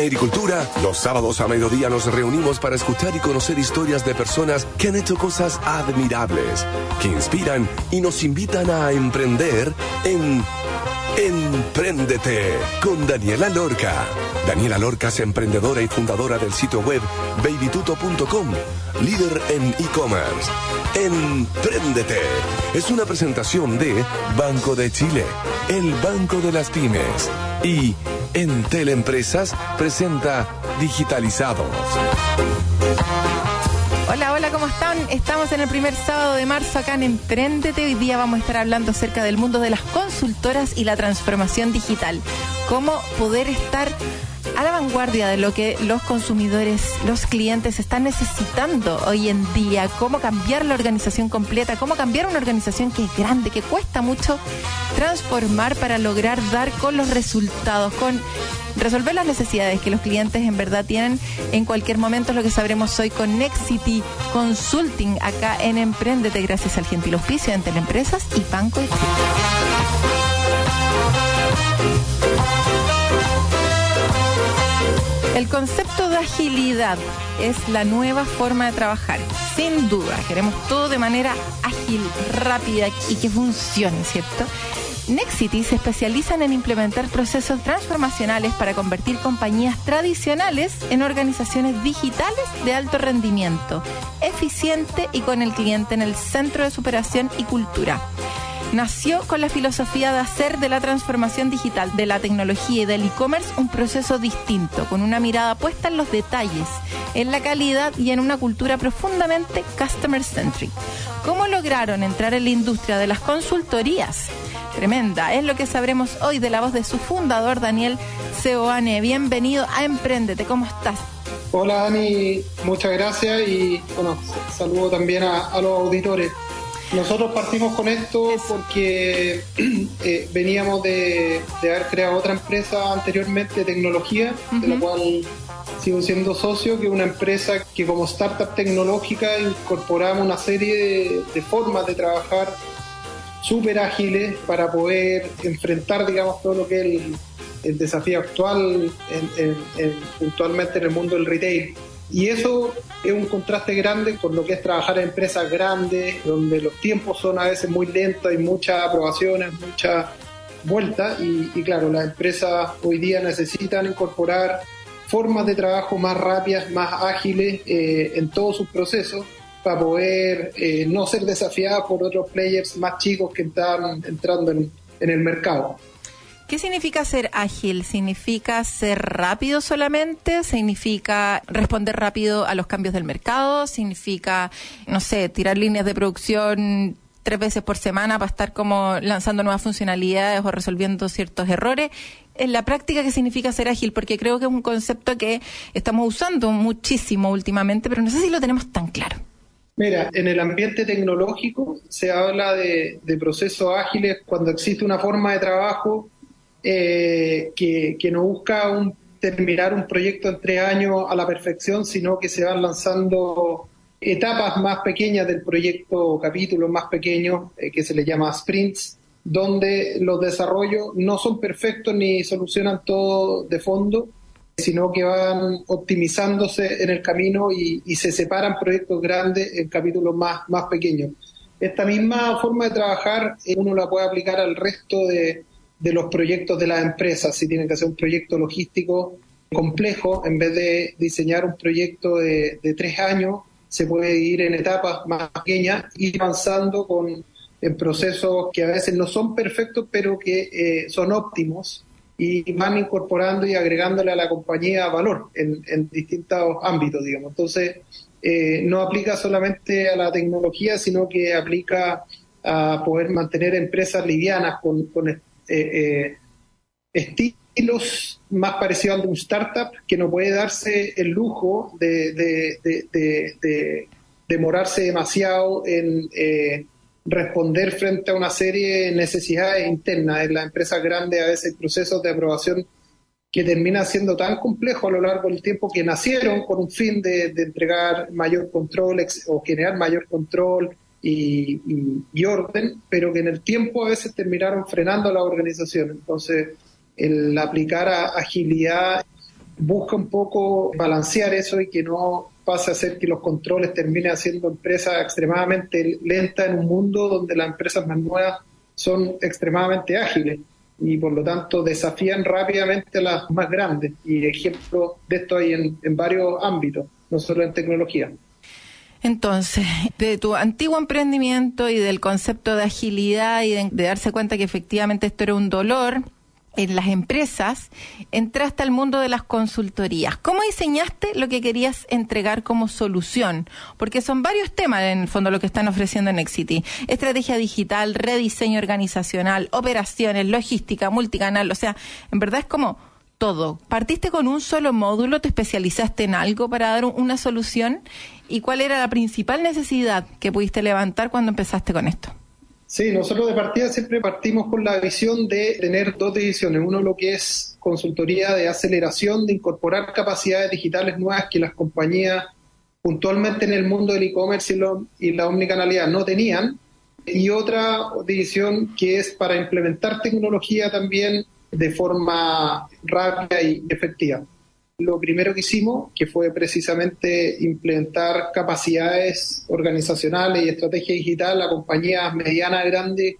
En Agricultura, los sábados a mediodía nos reunimos para escuchar y conocer historias de personas que han hecho cosas admirables, que inspiran y nos invitan a emprender en Empréndete con Daniela Lorca. Daniela Lorca es emprendedora y fundadora del sitio web babytuto.com, líder en e-commerce. Empréndete es una presentación de Banco de Chile, el Banco de las Pymes. Y Entel Empresas presenta Digitalizados. Hola, hola, ¿cómo están? Estamos en el primer sábado de marzo acá en Emprendete. Hoy día vamos a estar hablando acerca del mundo de las consultoras y la transformación digital. Cómo poder estar a la vanguardia de lo que los consumidores, los clientes están necesitando hoy en día, cómo cambiar la organización completa, cómo cambiar una organización que es grande, que cuesta mucho transformar para lograr dar con los resultados, con resolver las necesidades que los clientes en verdad tienen. En cualquier momento, es lo que sabremos hoy con Nexity Consulting acá en Emprendete, gracias al gentil oficio de Teleempresas y Banco El concepto de agilidad es la nueva forma de trabajar. Sin duda, queremos todo de manera ágil, rápida y que funcione, ¿cierto? Nexity se especializan en implementar procesos transformacionales para convertir compañías tradicionales en organizaciones digitales de alto rendimiento, eficiente y con el cliente en el centro de superación y cultura nació con la filosofía de hacer de la transformación digital, de la tecnología y del e-commerce un proceso distinto, con una mirada puesta en los detalles, en la calidad y en una cultura profundamente customer-centric. ¿Cómo lograron entrar en la industria de las consultorías? Tremenda, es lo que sabremos hoy de la voz de su fundador, Daniel Seoane. Bienvenido a Emprendete, ¿cómo estás? Hola Dani, muchas gracias y bueno, saludo también a los auditores. Nosotros partimos con esto porque eh, veníamos de, haber creado otra empresa anteriormente de tecnología, de la cual sigo siendo socio, que es una empresa que como startup tecnológica incorporamos una serie de, formas de trabajar súper ágiles para poder enfrentar, digamos, todo lo que es el, desafío actual puntualmente en el mundo del retail. Y eso es un contraste grande con lo que es trabajar en empresas grandes, donde los tiempos son a veces muy lentos, hay muchas aprobaciones, muchas vueltas. Y, claro, las empresas hoy día necesitan incorporar formas de trabajo más rápidas, más ágiles eh, en todos sus procesos para poder eh, no ser desafiadas por otros players más chicos que están entrando en el mercado. ¿Qué significa ser ágil? ¿Significa ser rápido solamente? ¿Significa responder rápido a los cambios del mercado? ¿Significa, no sé, tirar líneas de producción tres veces por semana para estar como lanzando nuevas funcionalidades o resolviendo ciertos errores? En la práctica, ¿qué significa ser ágil? Porque creo que es un concepto que estamos usando muchísimo últimamente, pero no sé si lo tenemos tan claro. Mira, en el ambiente tecnológico se habla de, procesos ágiles cuando existe una forma de trabajo eh, que, no busca un, terminar un proyecto en tres años a la perfección, sino que se van lanzando etapas más pequeñas del proyecto, capítulos más pequeños, eh, que se le llama sprints, donde los desarrollos no son perfectos ni solucionan todo de fondo, sino que van optimizándose en el camino y, se separan proyectos grandes en capítulos más, más pequeños. Esta misma forma de trabajar eh, uno la puede aplicar al resto de, de los proyectos de las empresas, si tienen que hacer un proyecto logístico complejo, en vez de diseñar un proyecto de, tres años, se puede ir en etapas más pequeñas, ir avanzando con en procesos que a veces no son perfectos, pero que eh, son óptimos y van incorporando y agregándole a la compañía valor en, distintos ámbitos, digamos. Entonces, eh, no aplica solamente a la tecnología, sino que aplica a poder mantener empresas livianas con, con eh, eh, estilos más parecidos al de un startup que no puede darse el lujo de, demorarse demasiado en eh, responder frente a una serie de necesidades internas. En las empresas grandes a veces procesos de aprobación que terminan siendo tan complejos a lo largo del tiempo que nacieron con un fin de, entregar mayor control o generar mayor control y, orden, pero que en el tiempo a veces terminaron frenando la organización. Entonces, el aplicar agilidad busca un poco balancear eso y que no pase a ser que los controles terminen haciendo empresas extremadamente lentas en un mundo donde las empresas más nuevas son extremadamente ágiles y por lo tanto desafían rápidamente a las más grandes. Y ejemplos de esto hay en varios ámbitos, no solo en tecnología. Entonces, de tu antiguo emprendimiento y del concepto de agilidad y de, darse cuenta que efectivamente esto era un dolor, en las empresas, entraste al mundo de las consultorías. ¿Cómo diseñaste lo que querías entregar como solución? Porque son varios temas en el fondo lo que están ofreciendo en Exity. Estrategia digital, rediseño organizacional, operaciones, logística, multicanal, o sea, en verdad es como todo. ¿Partiste con un solo módulo? ¿Te especializaste en algo para dar una solución? ¿Y cuál era la principal necesidad que pudiste levantar cuando empezaste con esto? Sí, nosotros de partida siempre partimos con la visión de tener dos divisiones. Uno lo que es consultoría de aceleración, de incorporar capacidades digitales nuevas que las compañías puntualmente en el mundo del e-commerce y, y la omnicanalidad no tenían. Y otra división que es para implementar tecnología también de forma rápida y efectiva. Lo primero que hicimos, que fue precisamente implementar capacidades organizacionales y estrategia digital a compañías medianas, grandes,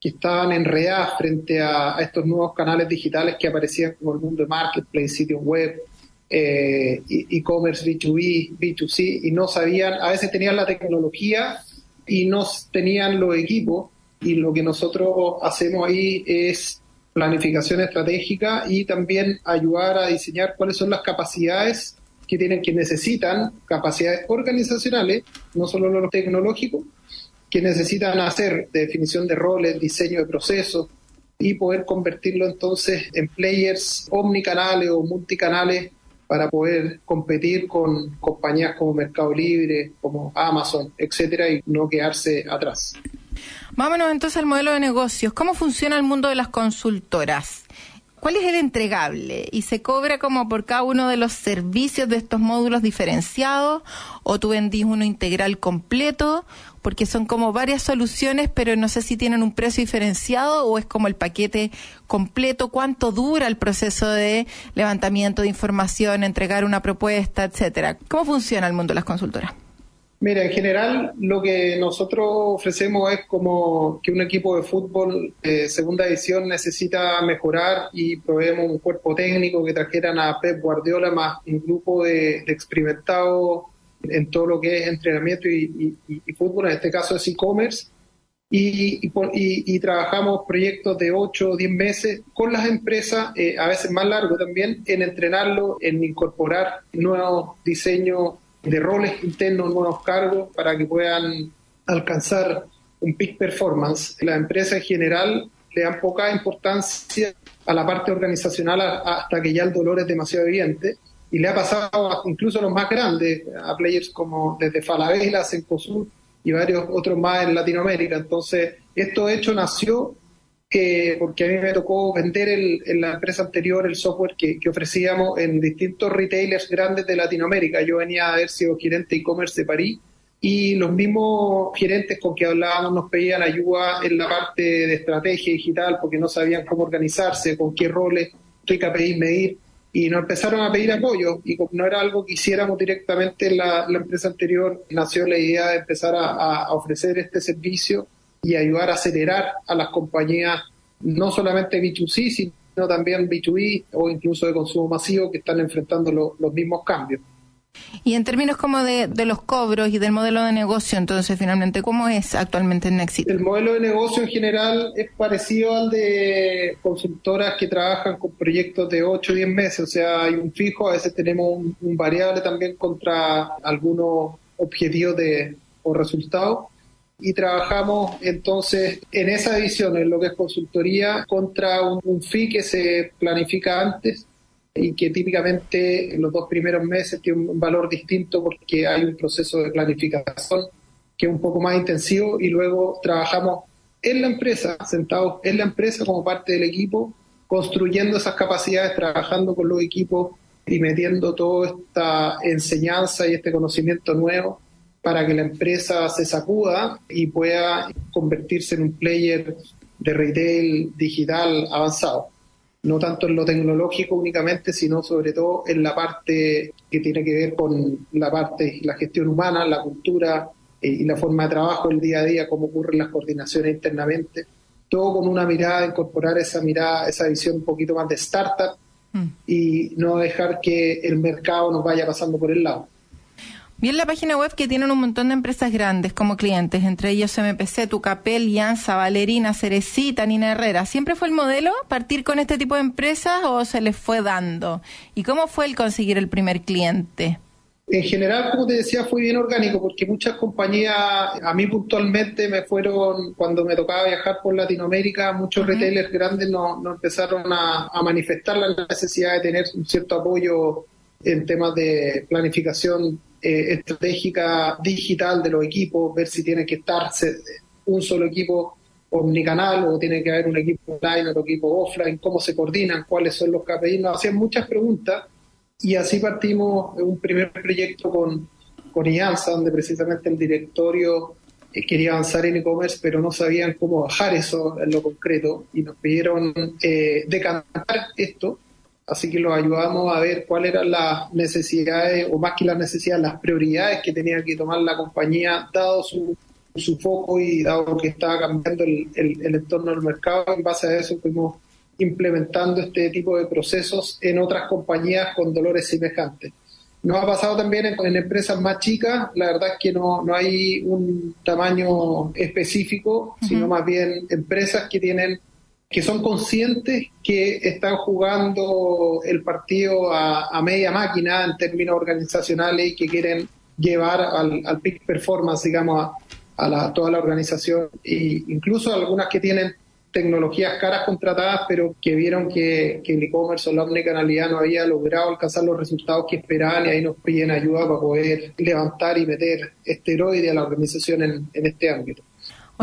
que estaban enredadas frente a, estos nuevos canales digitales que aparecían como el mundo de marketplace, sitios web, eh, e-commerce, B2B, B2C, y no sabían, a veces tenían la tecnología y no tenían los equipos, y lo que nosotros hacemos ahí es planificación estratégica y también ayudar a diseñar cuáles son las capacidades que tienen que necesitan, capacidades organizacionales, no solo lo tecnológico, que necesitan hacer definición de roles, diseño de procesos y poder convertirlo entonces en players omnicanales o multicanales para poder competir con compañías como Mercado Libre, como Amazon, etcétera, y no quedarse atrás. Vámonos entonces al modelo de negocios. ¿Cómo funciona el mundo de las consultoras? ¿Cuál es el entregable? ¿Y se cobra como por cada uno de los servicios de estos módulos diferenciados? ¿O tú vendís uno integral completo? Porque son como varias soluciones, pero no sé si tienen un precio diferenciado o es como el paquete completo. ¿Cuánto dura el proceso de levantamiento de información, entregar una propuesta, etcétera? ¿Cómo funciona el mundo de las consultoras? Mira, en general lo que nosotros ofrecemos es como que un equipo de fútbol de segunda división necesita mejorar y proveemos un cuerpo técnico que trajeran a Pep Guardiola más un grupo de, experimentados en todo lo que es entrenamiento y, fútbol, en este caso es e-commerce, y, trabajamos proyectos de 8 o 10 meses con las empresas, eh, a veces más largo también, en entrenarlo, en incorporar nuevos diseños de roles internos, nuevos cargos para que puedan alcanzar un peak performance. La empresa en general le dan poca importancia a la parte organizacional hasta que ya el dolor es demasiado evidente. Y le ha pasado incluso a los más grandes, a players como desde Falabella, Cencosud y varios otros más en Latinoamérica. Entonces, esto hecho nació porque a mí me tocó vender en la empresa anterior el software que, ofrecíamos en distintos retailers grandes de Latinoamérica. Yo venía a haber sido gerente e-commerce de París y los mismos gerentes con que hablábamos nos pedían ayuda en la parte de estrategia digital porque no sabían cómo organizarse, con qué roles, qué KPI medir y nos empezaron a pedir apoyo y como no era algo que hiciéramos directamente en la, empresa anterior, nació la idea de empezar a ofrecer este servicio y ayudar a acelerar a las compañías, no solamente B2C, sino también B2B o incluso de consumo masivo que están enfrentando los mismos cambios. Y en términos como de, los cobros y del modelo de negocio, entonces finalmente, ¿cómo es actualmente en Nexit? El modelo de negocio en general es parecido al de consultoras que trabajan con proyectos de 8 o 10 meses, o sea, hay un fijo, a veces tenemos un, un variable también contra algunos objetivos de, o resultados y trabajamos entonces en esa división, en lo que es consultoría, contra un, fee que se planifica antes y que típicamente en los dos primeros meses tiene un valor distinto porque hay un proceso de planificación que es un poco más intensivo y luego trabajamos en la empresa, sentados en la empresa como parte del equipo, construyendo esas capacidades, trabajando con los equipos y metiendo toda esta enseñanza y este conocimiento nuevo para que la empresa se sacuda y pueda convertirse en un player de retail digital avanzado. no tanto en lo tecnológico únicamente, sino sobre todo en la parte que tiene que ver con la parte, la gestión humana, la cultura eh, y la forma de trabajo, el día a día, cómo ocurren las coordinaciones internamente, todo con una mirada, incorporar esa mirada, esa visión un poquito más de startup mm. y no dejar que el mercado nos vaya pasando por el lado. Bien la página web que tienen un montón de empresas grandes como clientes, entre ellos MPC, Tucapel, Lianza, Valerina, Cerecita, Nina Herrera. ¿Siempre fue el modelo partir con este tipo de empresas o se les fue dando? ¿Y cómo fue el conseguir el primer cliente? En general, como te decía, fue bien orgánico porque muchas compañías, a mí puntualmente me fueron, cuando me tocaba viajar por Latinoamérica, muchos retailers grandes nos no empezaron a, a manifestar la necesidad de tener un cierto apoyo en temas de planificación eh, estratégica digital de los equipos, ver si tiene que estar un solo equipo omnicanal o tiene que haber un equipo online, otro equipo offline, cómo se coordinan, cuáles son los KPIs. Nos hacían muchas preguntas y así partimos un primer proyecto con, con IANSA, donde precisamente el directorio eh, quería avanzar en e-commerce, pero no sabían cómo bajar eso en lo concreto y nos pidieron eh, decantar esto Así que los ayudamos a ver cuáles eran las necesidades, o más que las necesidades, las prioridades que tenía que tomar la compañía, dado su, su foco y dado que estaba cambiando el, el, entorno del mercado. En base a eso fuimos implementando este tipo de procesos en otras compañías con dolores semejantes. Nos ha pasado también en, empresas más chicas, la verdad es que no, no hay un tamaño específico, sino más bien empresas que tienen que son conscientes que están jugando el partido a, media máquina en términos organizacionales y que quieren llevar al, al peak performance, digamos, a, toda la organización, e incluso algunas que tienen tecnologías caras contratadas, pero que vieron que, el e-commerce o la omnicanalidad no había logrado alcanzar los resultados que esperaban y ahí nos piden ayuda para poder levantar y meter esteroide a la organización en este ámbito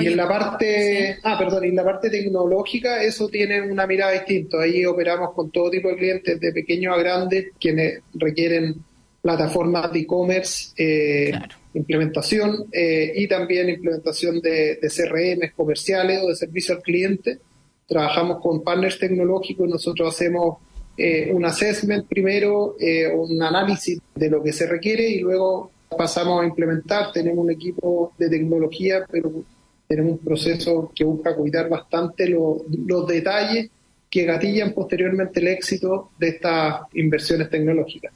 y en la parte, ah, perdón, en la parte tecnológica eso tiene una mirada distinta. Ahí operamos con todo tipo de clientes, de pequeños a grandes, quienes requieren plataformas de e-commerce, eh, implementación eh, y también implementación de, de CRM comerciales o de servicio al cliente. Trabajamos con partners tecnológicos, nosotros hacemos eh, un assessment primero, un análisis de lo que se requiere y luego pasamos a implementar. Tenemos un equipo de tecnología, pero tenemos un proceso que busca cuidar bastante los detalles que gatillan posteriormente el éxito de estas inversiones tecnológicas.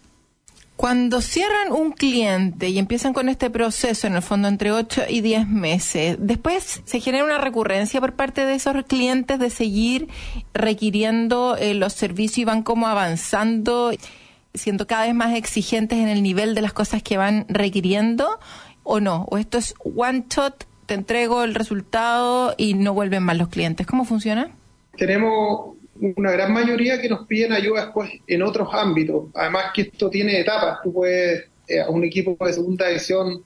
Cuando cierran un cliente y empiezan con este proceso, en el fondo entre 8 y 10 meses, después se genera una recurrencia por parte de esos clientes de seguir requiriendo eh, los servicios y van como avanzando, siendo cada vez más exigentes en el nivel de las cosas que van requiriendo, o no, o esto es one shot te entrego el resultado y no vuelven más los clientes. ¿Cómo funciona? Tenemos una gran mayoría que nos piden ayuda después en otros ámbitos. Además que esto tiene etapas. Tú puedes eh, a un equipo de segunda división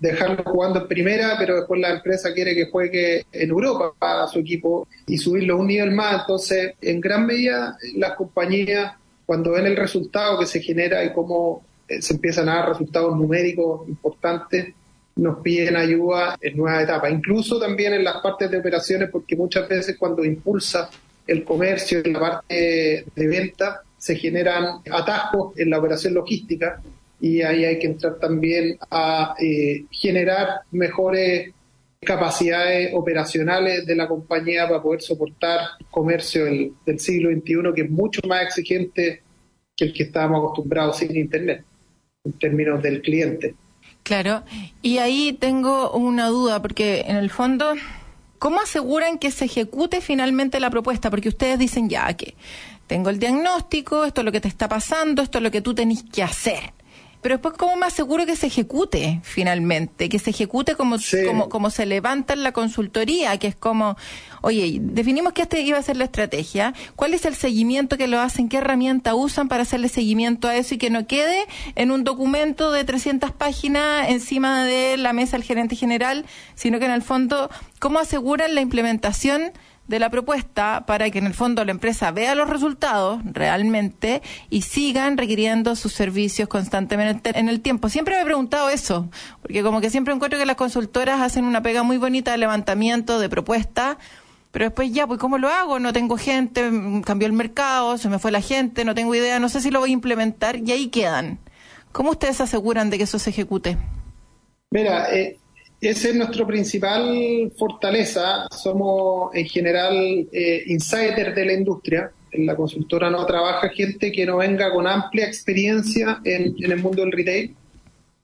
dejarlo jugando en primera, pero después la empresa quiere que juegue en Europa para su equipo y subirlo un nivel más. Entonces, en gran medida, las compañías, cuando ven el resultado que se genera y cómo eh, se empiezan a dar resultados numéricos importantes, nos piden ayuda en nuevas etapas, incluso también en las partes de operaciones, porque muchas veces cuando impulsa el comercio en la parte de venta, se generan atajos en la operación logística y ahí hay que entrar también a eh, generar mejores capacidades operacionales de la compañía para poder soportar comercio del, del siglo XXI, que es mucho más exigente que el que estábamos acostumbrados sin Internet, en términos del cliente. Claro, y ahí tengo una duda, porque en el fondo, ¿cómo aseguran que se ejecute finalmente la propuesta? Porque ustedes dicen ya que tengo el diagnóstico, esto es lo que te está pasando, esto es lo que tú tenés que hacer. Pero después, ¿cómo me aseguro que se ejecute finalmente? Que se ejecute como, como, como se levanta en la consultoría, que es como, oye, definimos que esta iba a ser la estrategia, ¿cuál es el seguimiento que lo hacen? ¿Qué herramienta usan para hacerle seguimiento a eso y que no quede en un documento de 300 páginas encima de la mesa del gerente general, sino que en el fondo, ¿cómo aseguran la implementación? De la propuesta para que en el fondo la empresa vea los resultados realmente y sigan requiriendo sus servicios constantemente en el tiempo. Siempre me he preguntado eso, porque como que siempre encuentro que las consultoras hacen una pega muy bonita de levantamiento de propuestas, pero después ya, pues ¿cómo lo hago? No tengo gente, cambió el mercado, se me fue la gente, no tengo idea, no sé si lo voy a implementar y ahí quedan. ¿Cómo ustedes se aseguran de que eso se ejecute? Mira, eh, esa es nuestra principal fortaleza. Somos en general eh, insiders de la industria. En la consultora no trabaja gente que no venga con amplia experiencia en, el mundo del retail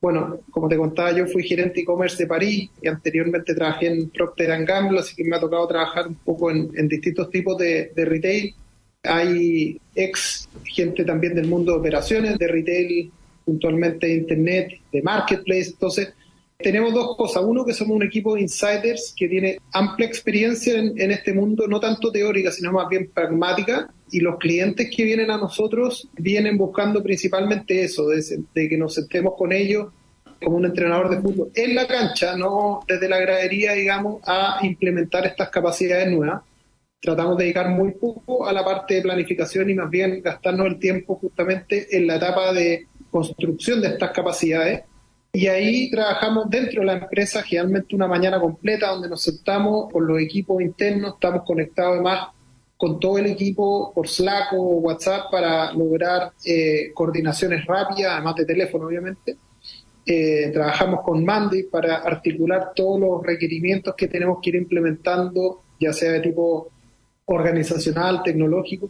bueno, como te contaba, yo fui gerente e-commerce de París y anteriormente trabajé en Procter Gamble, así que me ha tocado trabajar un poco en, distintos tipos de, retail. Hay ex gente también del mundo de operaciones, de retail, puntualmente de internet, de marketplace. Entonces, tenemos dos cosas. Uno, que somos un equipo de insiders que tiene amplia experiencia en, este mundo, no tanto teórica, sino más bien pragmática. Y los clientes que vienen a nosotros vienen buscando principalmente eso, de, de que nos sentemos con ellos como un entrenador de fútbol en la cancha, no desde la gradería, digamos, a implementar estas capacidades nuevas. Tratamos de dedicar muy poco a la parte de planificación y más bien gastarnos el tiempo justamente en la etapa de construcción de estas capacidades y ahí trabajamos dentro de la empresa, generalmente una mañana completa, donde nos sentamos con los equipos internos, estamos conectados además con todo el equipo por Slack o WhatsApp para lograr eh, coordinaciones rápidas, además de teléfono, obviamente. Eh, trabajamos con Mandy para articular todos los requerimientos que tenemos que ir implementando, ya sea de tipo organizacional, tecnológico.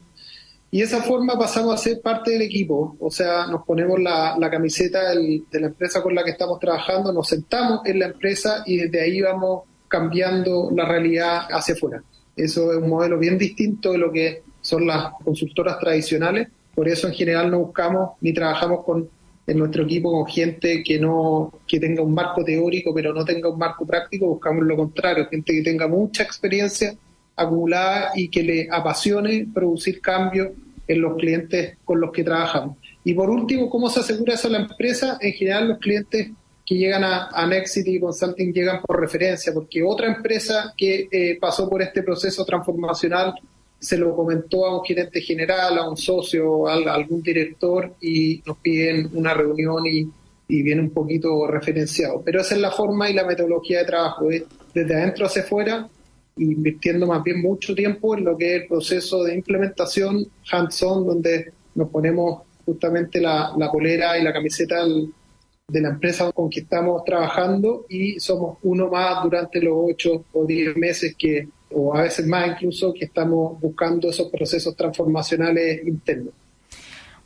Y de esa forma pasamos a ser parte del equipo, o sea, nos ponemos la, camiseta de la empresa con la que estamos trabajando, nos sentamos en la empresa y desde ahí vamos cambiando la realidad hacia afuera. Eso es un modelo bien distinto de lo que son las consultoras tradicionales, por eso en general no buscamos ni trabajamos con en nuestro equipo con gente que no que tenga un marco teórico pero no tenga un marco práctico, buscamos lo contrario, gente que tenga mucha experiencia acumulada y que le apasione producir cambios en los clientes con los que trabajamos. Y por último, ¿cómo se asegura eso la empresa? En general, los clientes que llegan a, a Nexity Consulting llegan por referencia, porque otra empresa que eh, pasó por este proceso transformacional se lo comentó a un gerente general, a un socio, a, algún director y nos piden una reunión y, y, viene un poquito referenciado. Pero esa es la forma y la metodología de trabajo, desde adentro hacia afuera invirtiendo más bien mucho tiempo en lo que es el proceso de implementación hands-on, donde nos ponemos justamente la, la polera y la camiseta de la empresa con que estamos trabajando y somos uno más durante los ocho o diez meses que, o a veces más incluso, que estamos buscando esos procesos transformacionales internos.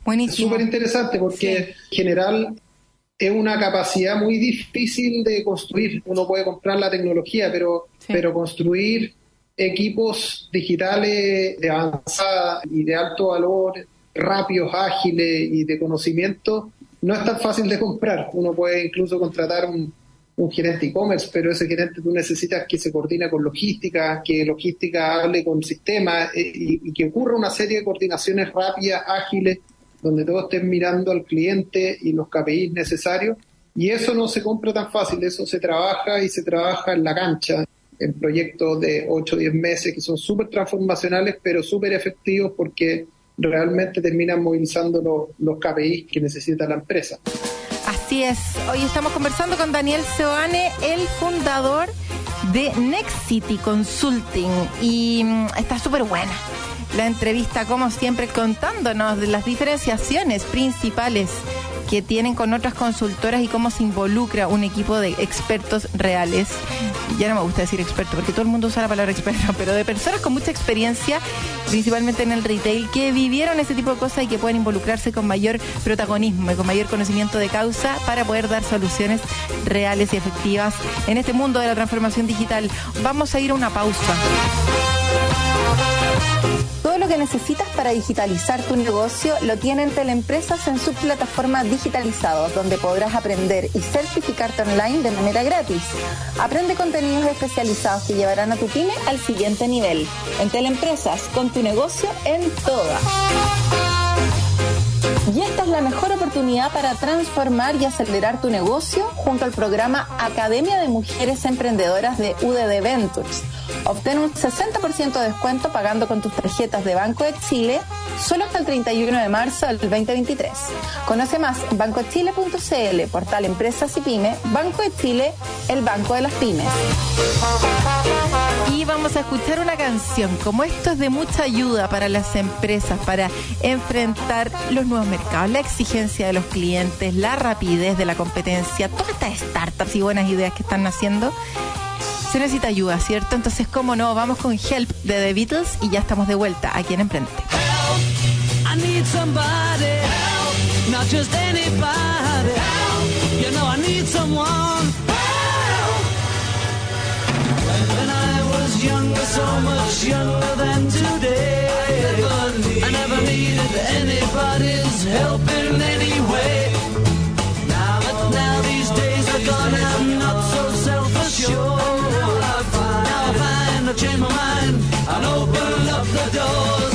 Buenísimo. Súper interesante porque en general es una capacidad muy difícil de construir. Uno puede comprar la tecnología, pero, pero construir equipos digitales de avanzada y de alto valor, rápidos, ágiles y de conocimiento, no es tan fácil de comprar. Uno puede incluso contratar un, un gerente e-commerce, pero ese gerente tú necesitas que se coordine con logística, que logística hable con sistemas eh, y, y, que ocurra una serie de coordinaciones rápidas, ágiles donde todos estén mirando al cliente y los KPIs necesarios. Y eso no se compra tan fácil, eso se trabaja y se trabaja en la cancha, en proyectos de 8 o 10 meses que son súper transformacionales, pero súper efectivos porque realmente terminan movilizando los, los KPIs que necesita la empresa. Así es, hoy estamos conversando con Daniel Seoane, el fundador de Next City Consulting y mm, está súper buena la entrevista, como siempre, contándonos las diferenciaciones principales que tienen con otras consultoras y cómo se involucra un equipo de expertos reales. Ya no me gusta decir experto porque todo el mundo usa la palabra experto, pero de personas con mucha experiencia, principalmente en el retail, que vivieron ese tipo de cosas y que pueden involucrarse con mayor protagonismo y con mayor conocimiento de causa para poder dar soluciones reales y efectivas en este mundo de la transformación digital. Vamos a ir a una pausa. Todo lo que necesitas para digitalizar tu negocio lo tienen Teleempresas en su plataforma Digitalizados, donde podrás aprender y certificarte online de manera gratis. Aprende contenidos especializados que llevarán a tu pyme al siguiente nivel. En Teleempresas, con tu negocio en toda. Y esta es la mejor oportunidad para transformar y acelerar tu negocio junto al programa Academia de Mujeres Emprendedoras de UDD Ventures. Obtén un 60% de descuento pagando con tus tarjetas de Banco de Chile solo hasta el 31 de marzo del 2023. Conoce más bancochile.cl, portal Empresas y Pymes, Banco de Chile, el banco de las pymes. Y vamos a escuchar una canción. Como esto es de mucha ayuda para las empresas, para enfrentar los nuevos mercados, la exigencia de los clientes, la rapidez de la competencia, todas estas startups y buenas ideas que están naciendo, se necesita ayuda, ¿cierto? Entonces, ¿cómo no? Vamos con Help de The Beatles y ya estamos de vuelta aquí en Emprende. I need somebody help, not just anybody help. You know I need someone help. When I was younger, so much younger than today, I never, needed anybody's help in any way. Now that now these days are gone, to change my mind. I'll open up the doors.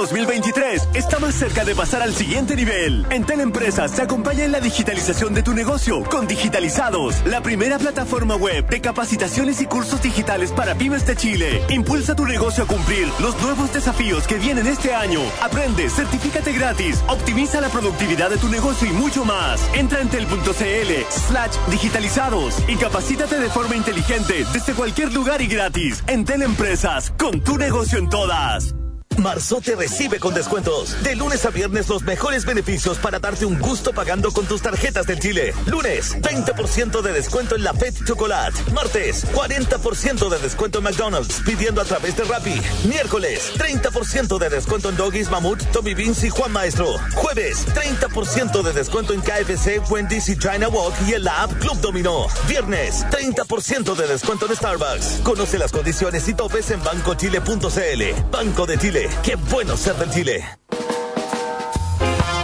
2023 está más cerca de pasar al siguiente nivel. En Teleempresas se acompaña en la digitalización de tu negocio con Digitalizados, la primera plataforma web de capacitaciones y cursos digitales para pymes de Chile. Impulsa tu negocio a cumplir los nuevos desafíos que vienen este año. Aprende, certifícate gratis, optimiza la productividad de tu negocio y mucho más. Entra en tel.cl slash digitalizados y capacítate de forma inteligente desde cualquier lugar y gratis. En Teleempresas, con tu negocio en todas. Marzo te recibe con descuentos. De lunes a viernes los mejores beneficios para darte un gusto pagando con tus tarjetas del Chile. Lunes, 20% de descuento en la Pet Chocolate. Martes, 40% de descuento en McDonald's pidiendo a través de Rappi. Miércoles, 30% de descuento en Doggies, Mamut, Tommy Beans y Juan Maestro. Jueves, 30% de descuento en KFC, Wendy's y China Walk y en la app Club Dominó. Viernes, 30% de descuento en Starbucks. Conoce las condiciones y topes en bancochile.cl. Banco de Chile. Qué bueno ser del Chile.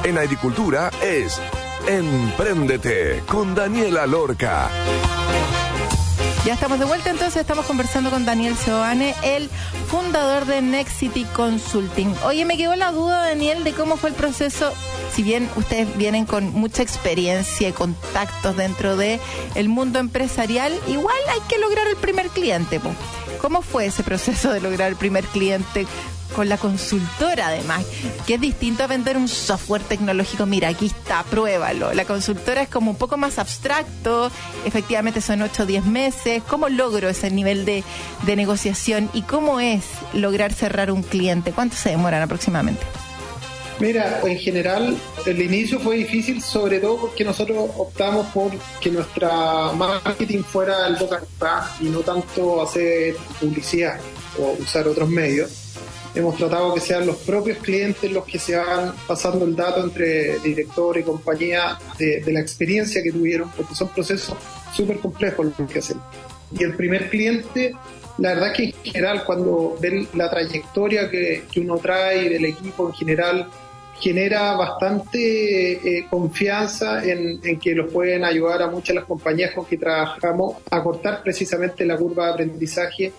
En agricultura es Empréndete con Daniela Lorca. Ya estamos de vuelta, entonces estamos conversando con Daniel Seoane, el fundador de Nexity Consulting. Oye, me quedó la duda, Daniel, de cómo fue el proceso. Si bien ustedes vienen con mucha experiencia y contactos dentro de el mundo empresarial, igual hay que lograr el primer cliente. po. ¿Cómo fue ese proceso de lograr el primer cliente? con la consultora además, que es distinto a vender un software tecnológico. Mira, aquí está, pruébalo. La consultora es como un poco más abstracto, efectivamente son 8 o 10 meses. ¿Cómo logro ese nivel de, de negociación y cómo es lograr cerrar un cliente? ¿Cuánto se demoran aproximadamente? Mira, en general el inicio fue difícil, sobre todo porque nosotros optamos por que nuestra marketing fuera el boca a y no tanto hacer publicidad o usar otros medios. Hemos tratado que sean los propios clientes los que se van pasando el dato entre director y compañía de, de la experiencia que tuvieron, porque son procesos súper complejos los que hacen. Y el primer cliente, la verdad que en general, cuando ven la trayectoria que, que uno trae del equipo en general, genera bastante eh, confianza en, que los pueden ayudar a muchas de las compañías con que trabajamos a cortar precisamente la curva de aprendizaje.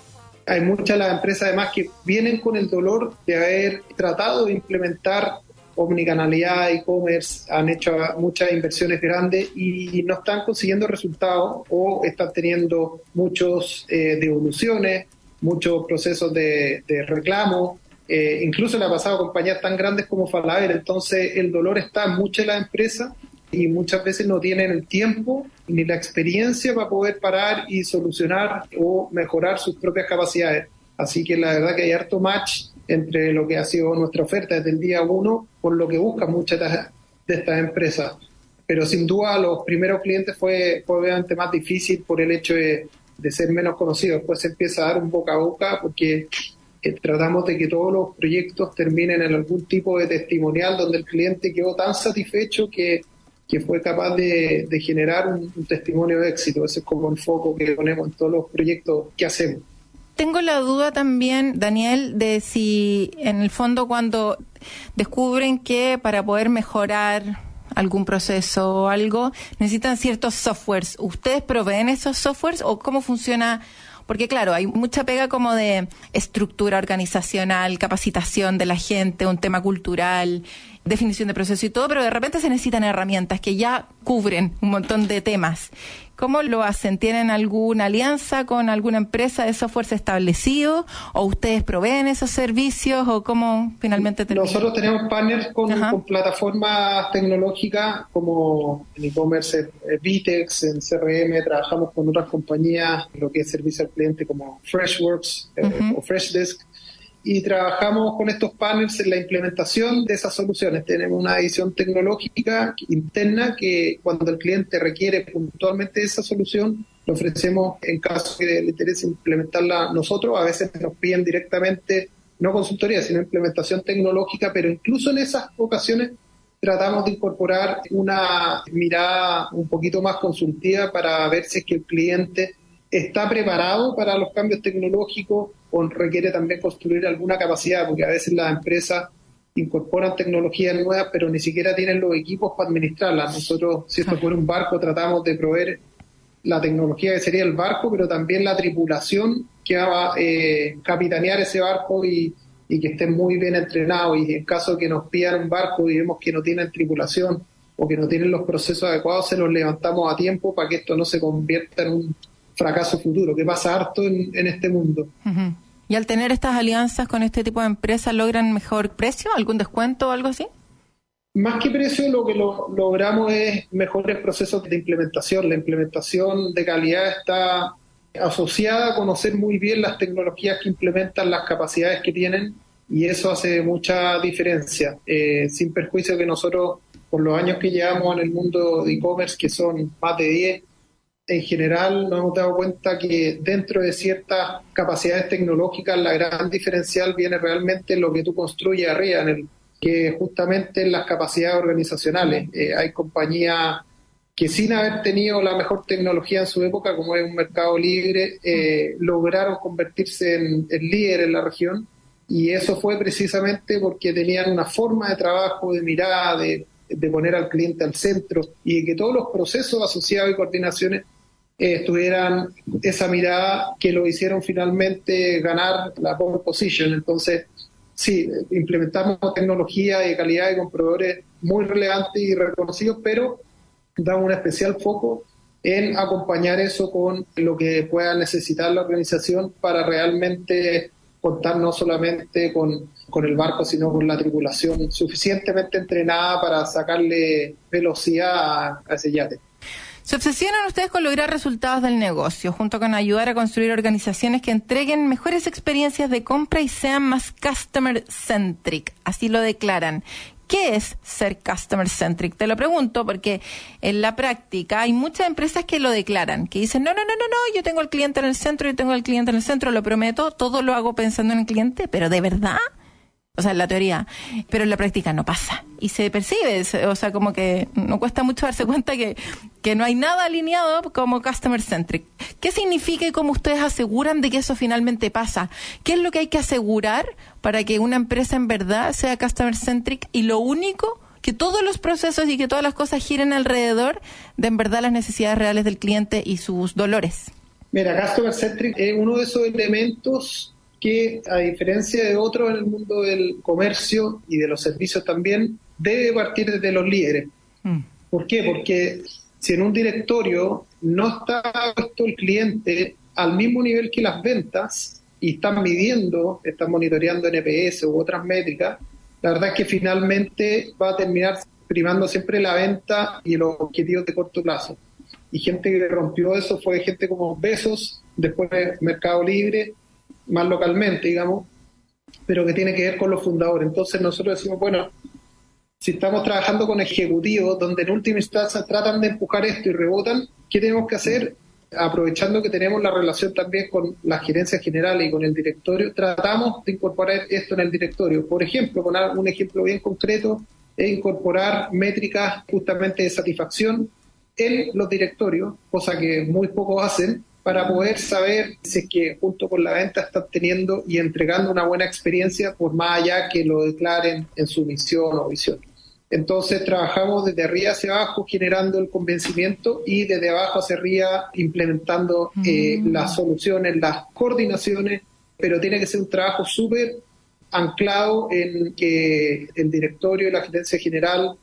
Hay muchas de las empresas además que vienen con el dolor de haber tratado de implementar omnicanalidad, e-commerce, han hecho muchas inversiones grandes y no están consiguiendo resultados o están teniendo muchos eh, devoluciones, muchos procesos de, de reclamo, eh, incluso le ha pasado a compañías tan grandes como Falaber, entonces el dolor está en muchas de las empresas y muchas veces no tienen el tiempo ni la experiencia para poder parar y solucionar o mejorar sus propias capacidades. Así que la verdad que hay harto match entre lo que ha sido nuestra oferta desde el día uno por lo que buscan muchas de estas empresas. Pero sin duda los primeros clientes fue, obviamente más difícil por el hecho de, de ser menos conocidos. Después se empieza a dar un boca a boca porque tratamos de que todos los proyectos terminen en algún tipo de testimonial donde el cliente quedó tan satisfecho que, que fue capaz de, de generar un, un, testimonio de éxito. Ese es como el foco que ponemos en todos los proyectos que hacemos. Tengo la duda también, Daniel, de si en el fondo cuando descubren que para poder mejorar algún proceso o algo, necesitan ciertos softwares. ¿Ustedes proveen esos softwares o cómo funciona? Porque claro, hay mucha pega como de estructura organizacional, capacitación de la gente, un tema cultural, definición de proceso y todo, pero de repente se necesitan herramientas que ya cubren un montón de temas. ¿Cómo lo hacen? ¿Tienen alguna alianza con alguna empresa de software establecido? ¿O ustedes proveen esos servicios? ¿O cómo finalmente termina? Nosotros tenemos partners con, con plataformas tecnológicas como en e-commerce eh, Vitex, en CRM, trabajamos con otras compañías, lo que es servicio al cliente como Freshworks uh -huh. eh, o Freshdesk y trabajamos con estos panels en la implementación de esas soluciones. Tenemos una edición tecnológica interna que cuando el cliente requiere puntualmente esa solución, lo ofrecemos en caso que le interese implementarla nosotros. A veces nos piden directamente, no consultoría, sino implementación tecnológica, pero incluso en esas ocasiones tratamos de incorporar una mirada un poquito más consultiva para ver si es que el cliente está preparado para los cambios tecnológicos o requiere también construir alguna capacidad, porque a veces las empresas incorporan tecnologías nuevas, pero ni siquiera tienen los equipos para administrarlas. Nosotros, si esto fuera un barco, tratamos de proveer la tecnología que sería el barco, pero también la tripulación que va a eh, capitanear ese barco y, y que esté muy bien entrenado. Y en caso de que nos pidan un barco y vemos que no tienen tripulación o que no tienen los procesos adecuados, se los levantamos a tiempo para que esto no se convierta en un fracaso futuro, que pasa harto en, en este mundo. Uh -huh. Y al tener estas alianzas con este tipo de empresas, ¿logran mejor precio, algún descuento o algo así? Más que precio, lo que lo, logramos es mejores procesos de implementación. La implementación de calidad está asociada a conocer muy bien las tecnologías que implementan, las capacidades que tienen, y eso hace mucha diferencia. Eh, sin perjuicio que nosotros, por los años que llevamos en el mundo de e-commerce, que son más de 10, en general nos hemos dado cuenta que dentro de ciertas capacidades tecnológicas la gran diferencial viene realmente en lo que tú construyes arriba, en el, que justamente en las capacidades organizacionales. Eh, hay compañías que sin haber tenido la mejor tecnología en su época, como es un mercado libre, eh, lograron convertirse en, en líder en la región y eso fue precisamente porque tenían una forma de trabajo, de mirada, de, de poner al cliente al centro y de que todos los procesos asociados y coordinaciones eh, tuvieran esa mirada que lo hicieron finalmente ganar la pole position. Entonces, sí, implementamos tecnología de calidad y con muy relevantes y reconocidos, pero damos un especial foco en acompañar eso con lo que pueda necesitar la organización para realmente contar no solamente con, con el barco, sino con la tripulación suficientemente entrenada para sacarle velocidad a ese yate. Se obsesionan ustedes con lograr resultados del negocio, junto con ayudar a construir organizaciones que entreguen mejores experiencias de compra y sean más customer centric. Así lo declaran. ¿Qué es ser customer centric? Te lo pregunto porque en la práctica hay muchas empresas que lo declaran, que dicen, no, no, no, no, no, yo tengo al cliente en el centro, yo tengo al cliente en el centro, lo prometo, todo lo hago pensando en el cliente, pero de verdad o sea, en la teoría, pero en la práctica no pasa. Y se percibe, o sea, como que no cuesta mucho darse cuenta que, que no hay nada alineado como customer centric. ¿Qué significa y cómo ustedes aseguran de que eso finalmente pasa? ¿Qué es lo que hay que asegurar para que una empresa en verdad sea customer centric y lo único que todos los procesos y que todas las cosas giren alrededor de en verdad las necesidades reales del cliente y sus dolores? Mira, Customer Centric es uno de esos elementos que, a diferencia de otros en el mundo del comercio y de los servicios también, debe partir desde los líderes. Mm. ¿Por qué? Porque si en un directorio no está puesto el cliente al mismo nivel que las ventas y están midiendo, están monitoreando NPS u otras métricas, la verdad es que finalmente va a terminar primando siempre la venta y los objetivos de corto plazo. Y gente que rompió eso fue gente como Besos, después Mercado Libre, más localmente, digamos, pero que tiene que ver con los fundadores. Entonces nosotros decimos, bueno, si estamos trabajando con ejecutivos donde en última instancia tratan de empujar esto y rebotan, ¿qué tenemos que hacer? Aprovechando que tenemos la relación también con la gerencia general y con el directorio, tratamos de incorporar esto en el directorio. Por ejemplo, con un ejemplo bien concreto, es incorporar métricas justamente de satisfacción en los directorios, cosa que muy pocos hacen, para poder saber si es que junto con la venta están teniendo y entregando una buena experiencia por más allá que lo declaren en su misión o visión. Entonces trabajamos desde arriba hacia abajo generando el convencimiento y desde abajo hacia arriba implementando eh, las soluciones, las coordinaciones, pero tiene que ser un trabajo súper anclado en que el directorio y la gerencia general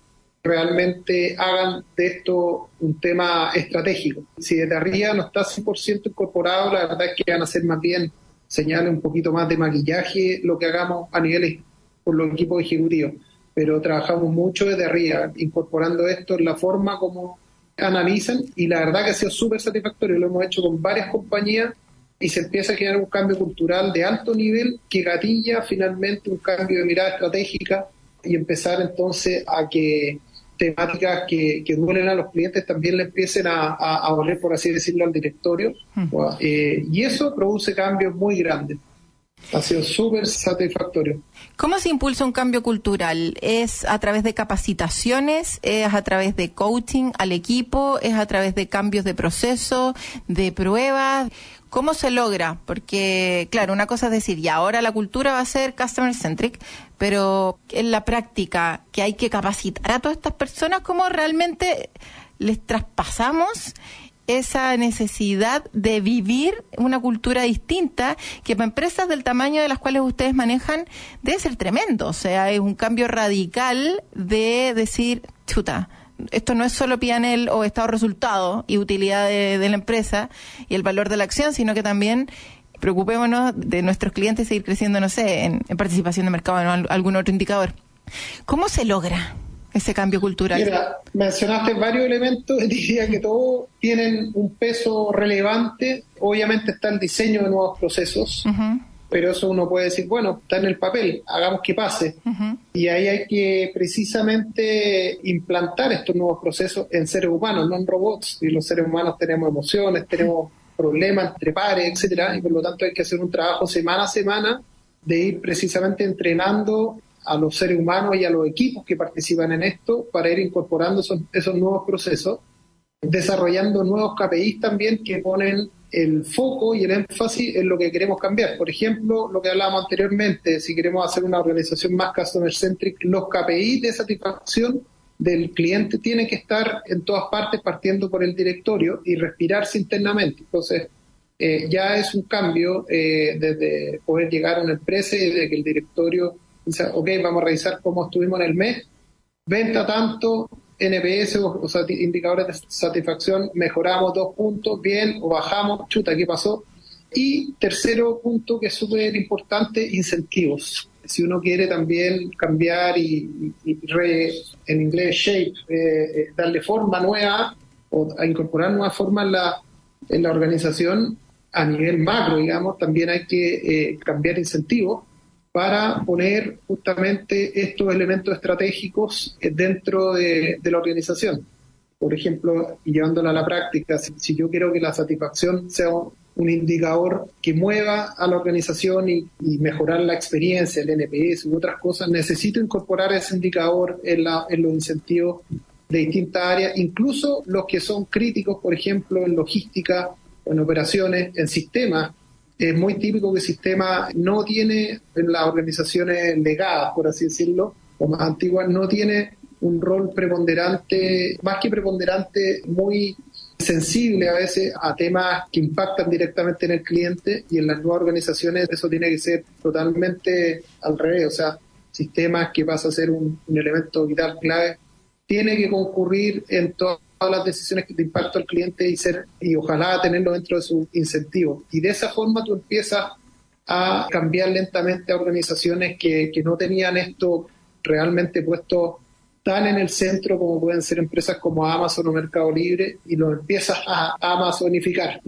realmente hagan de esto un tema estratégico. Si desde arriba no está 100% incorporado, la verdad es que van a ser más bien señales un poquito más de maquillaje lo que hagamos a niveles por los equipos ejecutivos. Pero trabajamos mucho desde arriba, incorporando esto en la forma como analizan y la verdad que ha sido súper satisfactorio. Lo hemos hecho con varias compañías y se empieza a generar un cambio cultural de alto nivel que gatilla finalmente un cambio de mirada estratégica y empezar entonces a que temáticas que, que, duelen a los clientes también le empiecen a, a, volver, por así decirlo, al directorio. Eh, y eso produce cambios muy grandes. Ha sido súper satisfactorio. ¿Cómo se impulsa un cambio cultural? ¿Es a través de capacitaciones? ¿Es a través de coaching al equipo? ¿Es a través de cambios de proceso, de pruebas? ¿Cómo se logra? Porque, claro, una cosa es decir, y ahora la cultura va a ser customer centric, pero en la práctica, que hay que capacitar a todas estas personas, ¿cómo realmente les traspasamos esa necesidad de vivir una cultura distinta que para empresas del tamaño de las cuales ustedes manejan debe ser tremendo. O sea, es un cambio radical de decir, chuta, esto no es solo PNL o estado resultado y utilidad de, la empresa y el valor de la acción, sino que también preocupémonos de nuestros clientes seguir creciendo, no sé, en, participación de mercado o en algún otro indicador. ¿Cómo se logra ese cambio cultural? Mira, mencionaste varios elementos, diría que todos tienen un peso relevante. Obviamente está el diseño de nuevos procesos pero eso uno puede decir, bueno, está en el papel, hagamos que pase. Y ahí hay que precisamente implantar estos nuevos procesos en seres humanos, no en robots. Y los seres humanos tenemos emociones, tenemos problemas entre pares, etcétera, y por lo tanto hay que hacer un trabajo semana a semana de ir precisamente entrenando a los seres humanos y a los equipos que participan en esto para ir incorporando esos, nuevos procesos, desarrollando nuevos KPIs también que ponen el foco y el énfasis en lo que queremos cambiar. Por ejemplo, lo que hablábamos anteriormente, si queremos hacer una organización más customer centric, los KPI de satisfacción del cliente tienen que estar en todas partes partiendo por el directorio y respirarse internamente. Entonces, eh, ya es un cambio eh, desde poder llegar a una empresa y de que el directorio dice, ok, vamos a revisar cómo estuvimos en el mes, venta tanto, NPS o, indicadores de satisfacción, mejoramos dos puntos, bien, o bajamos, chuta, ¿qué pasó? Y tercero punto que es súper importante, incentivos. Si uno quiere también cambiar y, en inglés shape, eh, eh, darle forma nueva o a incorporar nuevas formas en la, organización a nivel macro, digamos, también hay que eh, cambiar incentivos para poner justamente estos elementos estratégicos dentro de, la organización. Por ejemplo, llevándola a la práctica, si, yo quiero que la satisfacción sea un indicador que mueva a la organización y, y mejorar la experiencia, el NPS u otras cosas, necesito incorporar ese indicador en, la, en los incentivos de distintas áreas, incluso los que son críticos, por ejemplo, en logística, en operaciones, en sistemas. Es muy típico que el sistema no tiene, en las organizaciones legadas, por así decirlo, o más antiguas, no tiene un rol preponderante, más que preponderante, muy sensible a veces a temas que impactan directamente en el cliente y en las nuevas organizaciones eso tiene que ser totalmente al revés, o sea, sistemas que pasa a ser un, elemento vital clave, tiene que concurrir en todas las decisiones de impacto al cliente y ser y ojalá tenerlo dentro de sus incentivos. Y de esa forma tú empiezas a cambiar lentamente a organizaciones que, que no tenían esto realmente puesto tan en el centro como pueden ser empresas como Amazon o Mercado Libre y lo empiezas a amazonificar.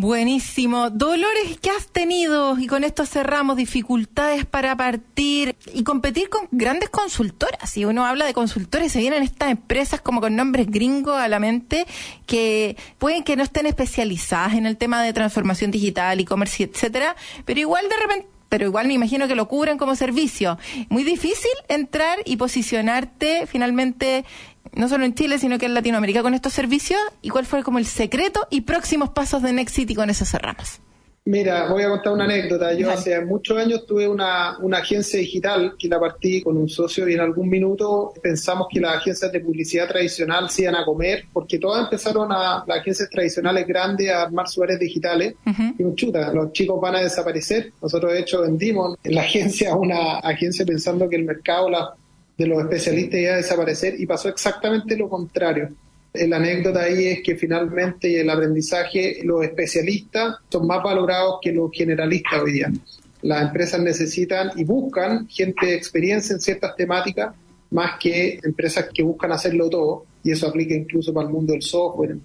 Buenísimo. Dolores que has tenido, y con esto cerramos, dificultades para partir y competir con grandes consultoras. Si uno habla de consultores, se vienen estas empresas como con nombres gringos a la mente que pueden que no estén especializadas en el tema de transformación digital, e-commerce, etcétera, pero igual de repente pero igual me imagino que lo cubren como servicio. Muy difícil entrar y posicionarte finalmente no solo en Chile, sino que en Latinoamérica con estos servicios? ¿Y cuál fue como el secreto y próximos pasos de Nexity con esas cerramos? Mira, voy a contar una anécdota. Yo hace muchos años tuve una, una, agencia digital que la partí con un socio y en algún minuto pensamos que las agencias de publicidad tradicional se iban a comer porque todas empezaron a, las agencias tradicionales grandes a armar sus áreas digitales uh -huh. y chuta, los chicos van a desaparecer. Nosotros de hecho vendimos en la agencia una agencia pensando que el mercado la de los especialistas iba a desaparecer y pasó exactamente lo contrario. La anécdota ahí es que finalmente el aprendizaje, los especialistas son más valorados que los generalistas hoy día. Las empresas necesitan y buscan gente de experiencia en ciertas temáticas más que empresas que buscan hacerlo todo y eso aplica incluso para el mundo del software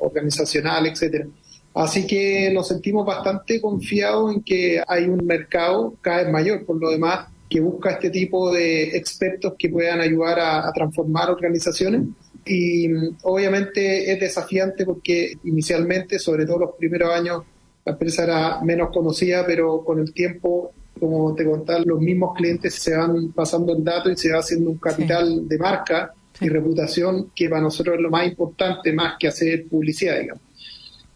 organizacional, etcétera. Así que nos sentimos bastante confiados en que hay un mercado cada vez mayor. Por lo demás, que busca este tipo de expertos que puedan ayudar a, a transformar organizaciones. Y obviamente es desafiante porque inicialmente, sobre todo los primeros años, la empresa era menos conocida, pero con el tiempo, como te contaba, los mismos clientes se van pasando el dato y se va haciendo un capital sí. de marca sí. y reputación que para nosotros es lo más importante, más que hacer publicidad, digamos.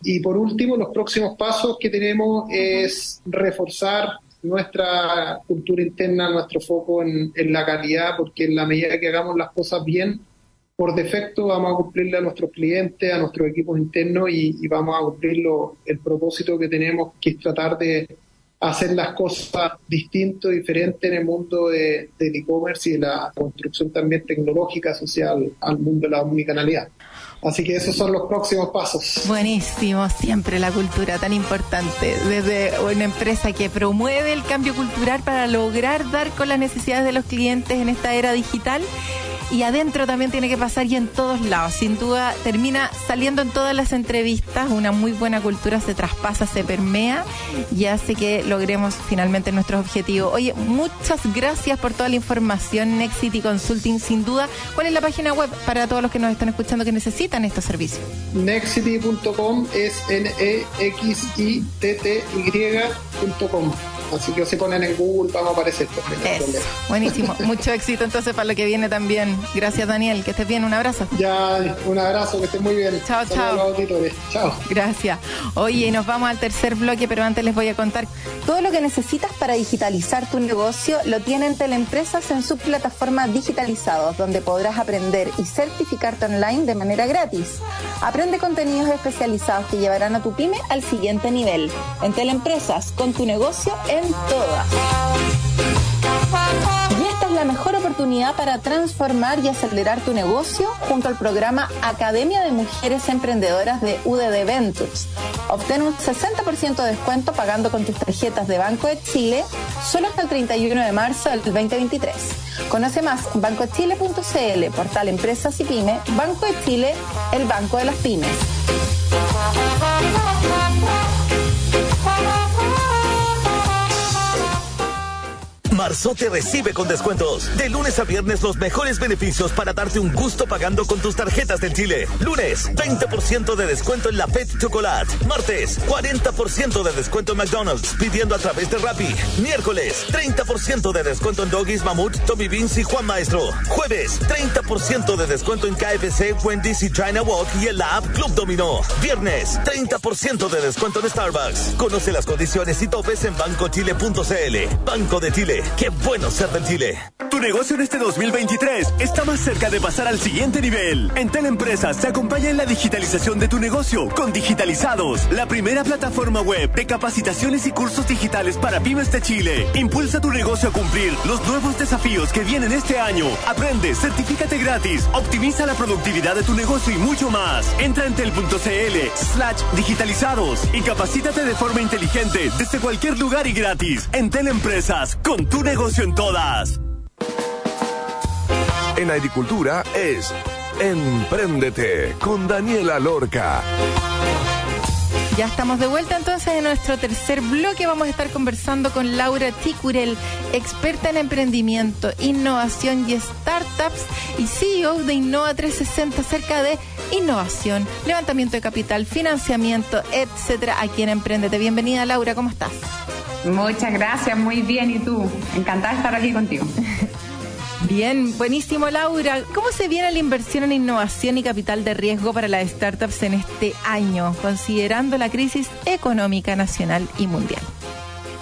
Y por último, los próximos pasos que tenemos es reforzar nuestra cultura interna, nuestro foco en, en, la calidad, porque en la medida que hagamos las cosas bien, por defecto vamos a cumplirle a nuestros clientes, a nuestros equipos internos y, vamos a cumplir lo, el propósito que tenemos, que es tratar de hacer las cosas distinto, diferente en el mundo de, del e-commerce y de la construcción también tecnológica asociada al mundo de la omnicanalidad. Así que esos son los próximos pasos. Buenísimo, siempre la cultura tan importante. Desde una empresa que promueve el cambio cultural para lograr dar con las necesidades de los clientes en esta era digital. Y adentro también tiene que pasar y en todos lados. Sin duda termina saliendo en todas las entrevistas. Una muy buena cultura se traspasa, se permea y hace que logremos finalmente nuestros objetivos. Oye, muchas gracias por toda la información, Nexity Consulting. Sin duda, ¿cuál es la página web para todos los que nos están escuchando que necesitan estos servicios? Nexity.com es N-E-X-I-T-T-Y.com. Así que si ponen en Google vamos a aparecer. Eso. Buenísimo. Mucho éxito entonces para lo que viene también. Gracias Daniel, que estés bien. Un abrazo. Ya, un abrazo, que estés muy bien. Chao, chao. Chao. Gracias. Oye, nos vamos al tercer bloque, pero antes les voy a contar. Todo lo que necesitas para digitalizar tu negocio lo tienen Teleempresas en su plataforma Digitalizados, donde podrás aprender y certificarte online de manera gratis. Aprende contenidos especializados que llevarán a tu pyme al siguiente nivel. En Teleempresas, con tu negocio en todas. Mejor oportunidad para transformar y acelerar tu negocio junto al programa Academia de Mujeres Emprendedoras de UDD Ventures. Obtén un 60% de descuento pagando con tus tarjetas de Banco de Chile solo hasta el 31 de marzo del 2023. Conoce más bancochile.cl, portal Empresas y Pyme, Banco de Chile, el banco de las pymes. Marzo te recibe con descuentos. De lunes a viernes los mejores beneficios para darte un gusto pagando con tus tarjetas del Chile. Lunes, 20% de descuento en la Pet Chocolate. Martes, 40% de descuento en McDonald's pidiendo a través de Rappi. Miércoles, 30% de descuento en Doggies, Mamut, Tommy Beans y Juan Maestro. Jueves, 30% de descuento en KFC, Wendy's y China Walk y en la app Club Dominó. Viernes, 30% de descuento en Starbucks. Conoce las condiciones y topes en bancochile.cl. Banco de Chile. Qué bueno ser del Chile. Tu negocio en este 2023 está más cerca de pasar al siguiente nivel. En Teleempresas se acompaña en la digitalización de tu negocio con Digitalizados, la primera plataforma web de capacitaciones y cursos digitales para pymes de Chile. Impulsa tu negocio a cumplir los nuevos desafíos que vienen este año. Aprende, certifícate gratis, optimiza la productividad de tu negocio y mucho más. Entra en tel.cl slash digitalizados y capacítate de forma inteligente desde cualquier lugar y gratis. En Teleempresas, con tu negocio en todas. En agricultura es Empréndete con Daniela Lorca. Ya estamos de vuelta entonces en nuestro tercer bloque. Vamos a estar conversando con Laura Ticurel, experta en emprendimiento, innovación y startups y CEO de Innova 360 acerca de innovación, levantamiento de capital, financiamiento, etcétera, aquí en Emprendete. Bienvenida Laura, ¿cómo estás? Muchas gracias, muy bien. ¿Y tú? Encantada de estar aquí contigo. Bien, buenísimo Laura. ¿Cómo se viene la inversión en innovación y capital de riesgo para las startups en este año, considerando la crisis económica nacional y mundial?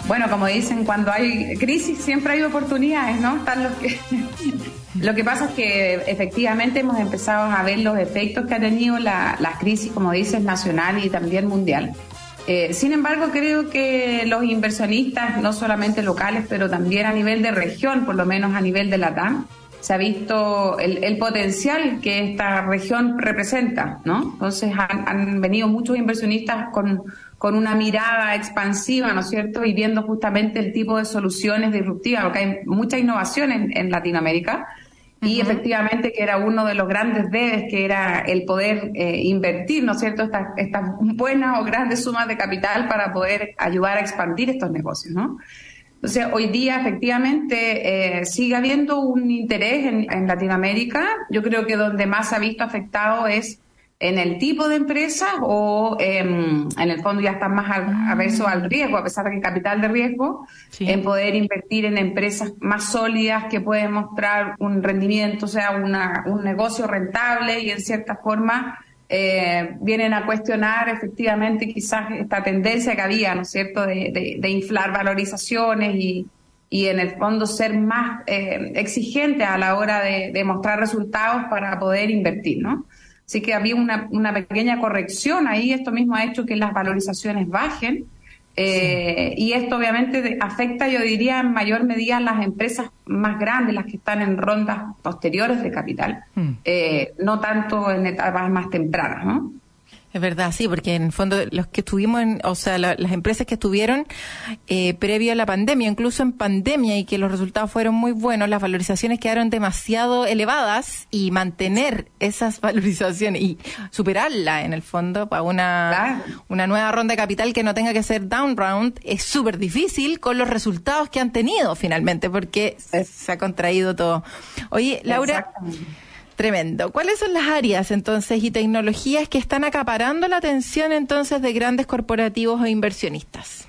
Bueno, como dicen, cuando hay crisis siempre hay oportunidades, ¿no? Están los que... Lo que pasa es que efectivamente hemos empezado a ver los efectos que ha tenido la, crisis, como dices, nacional y también mundial. Eh, sin embargo, creo que los inversionistas, no solamente locales, pero también a nivel de región, por lo menos a nivel de la TAM, se ha visto el, potencial que esta región representa, ¿no? Entonces han, venido muchos inversionistas con, con, una mirada expansiva, ¿no es cierto? Y viendo justamente el tipo de soluciones disruptivas, porque hay mucha innovación en, en Latinoamérica y efectivamente que era uno de los grandes debes, que era el poder eh, invertir, ¿no es cierto?, estas, estas buenas o grandes sumas de capital para poder ayudar a expandir estos negocios, ¿no? Entonces, hoy día efectivamente eh, sigue habiendo un interés en, en, Latinoamérica. Yo creo que donde más se ha visto afectado es en el tipo de empresa o em, en el fondo ya están más aversos al riesgo, a pesar de que capital de riesgo, en poder invertir en empresas más sólidas que pueden mostrar un rendimiento, o sea, una, un negocio rentable y en cierta forma eh, vienen a cuestionar efectivamente quizás esta tendencia que había, ¿no es cierto?, de, de, inflar valorizaciones y, y en el fondo ser más eh, exigente a la hora de, de mostrar resultados para poder invertir, ¿no? Así que había una, una pequeña corrección ahí. Esto mismo ha hecho que las valorizaciones bajen. Eh, y esto obviamente afecta, yo diría, en mayor medida a las empresas más grandes, las que están en rondas posteriores de capital, mm. eh, no tanto en etapas más tempranas. ¿no? Es verdad, sí, porque en el fondo los que estuvimos, en, o sea, las empresas que estuvieron eh, previo a la pandemia, incluso en pandemia y que los resultados fueron muy buenos, las valorizaciones quedaron demasiado elevadas y mantener esas valorizaciones y superarla en el fondo para una, una nueva ronda de capital que no tenga que ser down round es súper difícil con los resultados que han tenido finalmente porque se ha contraído todo. Oye, Laura. Tremendo. ¿Cuáles son las áreas entonces y tecnologías que están acaparando la atención entonces de grandes corporativos o inversionistas?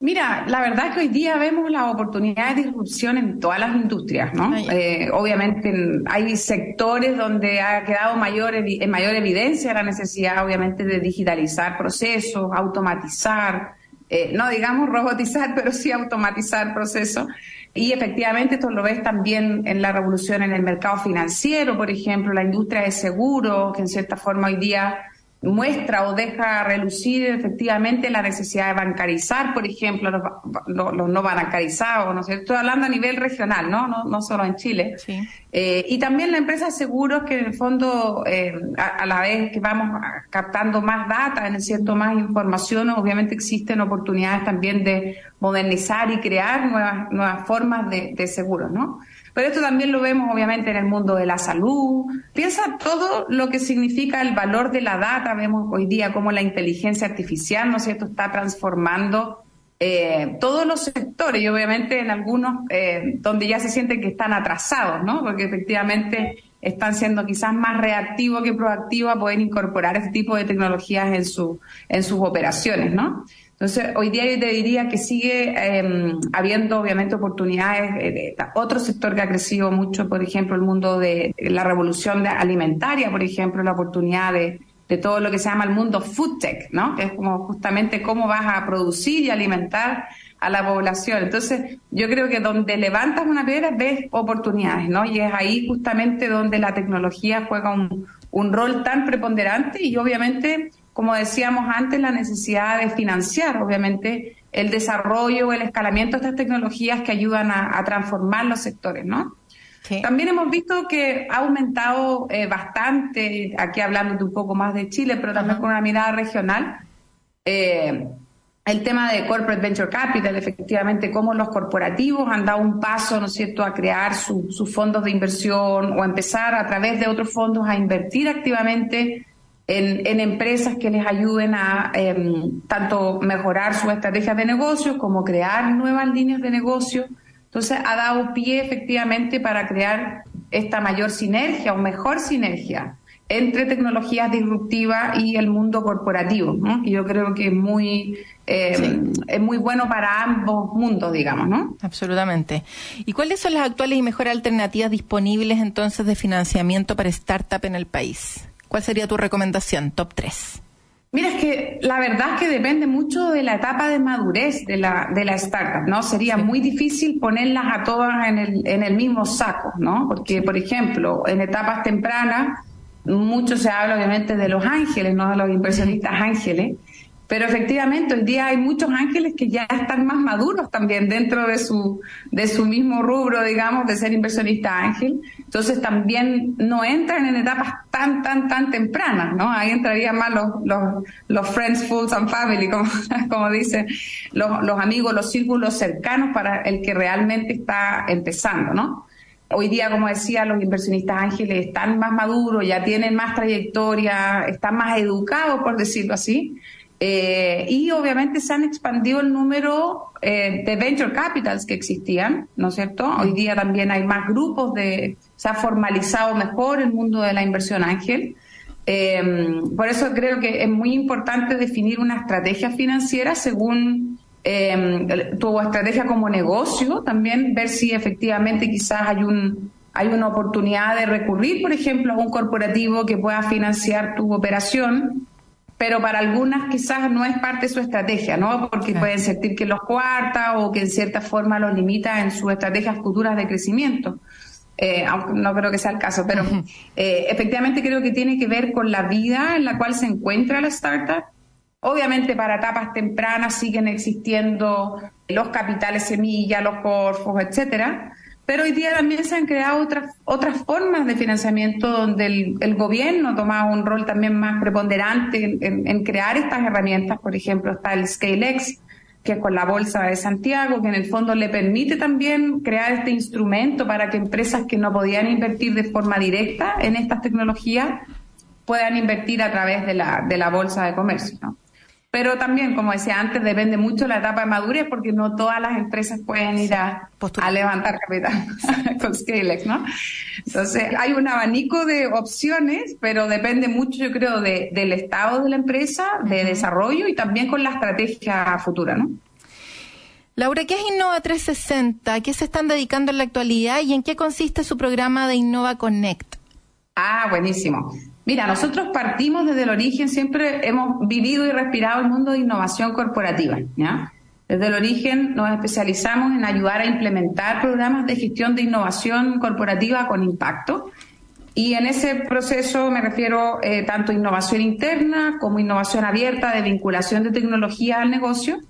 Mira, la verdad es que hoy día vemos la oportunidad de disrupción en todas las industrias, ¿no? Eh, obviamente hay sectores donde ha quedado mayor, en mayor evidencia la necesidad, obviamente, de digitalizar procesos, automatizar, eh, no digamos robotizar, pero sí automatizar procesos. Y efectivamente esto lo ves también en la revolución en el mercado financiero, por ejemplo, la industria de seguros, que en cierta forma hoy día muestra o deja relucir efectivamente la necesidad de bancarizar, por ejemplo, los, no bancarizados, ¿no sé, Estoy hablando a nivel regional, ¿no? No, no solo en Chile. Eh, y también la empresa de seguros que en el fondo, eh, a, la vez que vamos captando más data, en cierto, más información, obviamente existen oportunidades también de modernizar y crear nuevas, nuevas formas de, de seguros, ¿no? Pero esto también lo vemos obviamente en el mundo de la salud. Piensa todo lo que significa el valor de la data. Vemos hoy día cómo la inteligencia artificial, ¿no es cierto?, está transformando eh, todos los sectores y obviamente en algunos eh, donde ya se sienten que están atrasados, ¿no? Porque efectivamente están siendo quizás más reactivos que proactivos a poder incorporar este tipo de tecnologías en, su, en sus operaciones, ¿no? Entonces, hoy día yo te diría que sigue eh, habiendo obviamente oportunidades de, de, otro sector que ha crecido mucho, por ejemplo, el mundo de la revolución alimentaria, por ejemplo, la oportunidad de, de todo lo que se llama el mundo food tech, ¿no? Que es como justamente cómo vas a producir y alimentar a la población. Entonces, yo creo que donde levantas una piedra ves oportunidades, ¿no? Y es ahí justamente donde la tecnología juega un, un rol tan preponderante y obviamente, como decíamos antes, la necesidad de financiar, obviamente, el desarrollo, el escalamiento de estas tecnologías que ayudan a, a transformar los sectores, ¿no? Sí. También hemos visto que ha aumentado eh, bastante, aquí hablando un poco más de Chile, pero también con una mirada regional, eh, el tema de Corporate Venture Capital, efectivamente, cómo los corporativos han dado un paso, ¿no es cierto?, a crear sus su fondos de inversión o a empezar a través de otros fondos a invertir activamente en, en empresas que les ayuden a eh, tanto mejorar sus estrategias de negocio como crear nuevas líneas de negocio. Entonces, ha dado pie efectivamente para crear esta mayor sinergia o mejor sinergia entre tecnologías disruptivas y el mundo corporativo, ¿no? que yo creo que es muy, eh, sí. es muy bueno para ambos mundos, digamos, ¿no? Absolutamente. ¿Y cuáles son las actuales y mejores alternativas disponibles entonces de financiamiento para startup en el país? ¿Cuál sería tu recomendación? Top 3. Mira, es que la verdad es que depende mucho de la etapa de madurez de la, de la startup, ¿no? Sería muy difícil ponerlas a todas en el, en el mismo saco, ¿no? Porque, por ejemplo, en etapas tempranas, mucho se habla obviamente de los ángeles, no de los inversionistas ángeles, pero efectivamente hoy día hay muchos ángeles que ya están más maduros también dentro de su, de su mismo rubro, digamos, de ser inversionista ángel. Entonces también no entran en etapas tan, tan, tan tempranas, ¿no? Ahí entrarían más los, los, los friends, fools and family, como, como dicen, los, los amigos, los círculos cercanos para el que realmente está empezando, ¿no? Hoy día, como decía, los inversionistas ángeles están más maduros, ya tienen más trayectoria, están más educados, por decirlo así. Eh, y obviamente se han expandido el número eh, de venture capitals que existían, ¿no es cierto? Hoy día también hay más grupos de, se ha formalizado mejor el mundo de la inversión ángel. Eh, por eso creo que es muy importante definir una estrategia financiera según eh, tu estrategia como negocio, también ver si efectivamente quizás hay un hay una oportunidad de recurrir, por ejemplo, a un corporativo que pueda financiar tu operación, pero para algunas quizás no es parte de su estrategia, ¿no? Porque claro. pueden sentir que los cuarta o que en cierta forma los limita en sus estrategias futuras de crecimiento. Eh, aunque no creo que sea el caso, pero eh, efectivamente creo que tiene que ver con la vida en la cual se encuentra la startup, Obviamente para etapas tempranas siguen existiendo los capitales semilla, los corfos, etcétera, pero hoy día también se han creado otras otras formas de financiamiento donde el, el gobierno toma un rol también más preponderante en, crear estas herramientas. Por ejemplo, está el ScaleX, que es con la Bolsa de Santiago, que en el fondo le permite también crear este instrumento para que empresas que no podían invertir de forma directa en estas tecnologías puedan invertir a través de la, de la Bolsa de Comercio. Pero también, como decía antes, depende mucho de la etapa de madurez porque no todas las empresas pueden ir a, a levantar capital con Scalex, ¿no? Entonces, hay un abanico de opciones, pero depende mucho, yo creo, de, del estado de la empresa, de desarrollo y también con la estrategia futura, ¿no? Laura, ¿qué es Innova 360? ¿A qué se están dedicando en la actualidad y en qué consiste su programa de Innova Connect? Ah, buenísimo. Mira, nosotros partimos desde el origen, siempre hemos vivido y respirado el mundo de innovación corporativa. ¿ya? Desde el origen nos especializamos en ayudar a implementar programas de gestión de innovación corporativa con impacto. Y en ese proceso me refiero eh, tanto a innovación interna como innovación abierta de vinculación de tecnología al negocio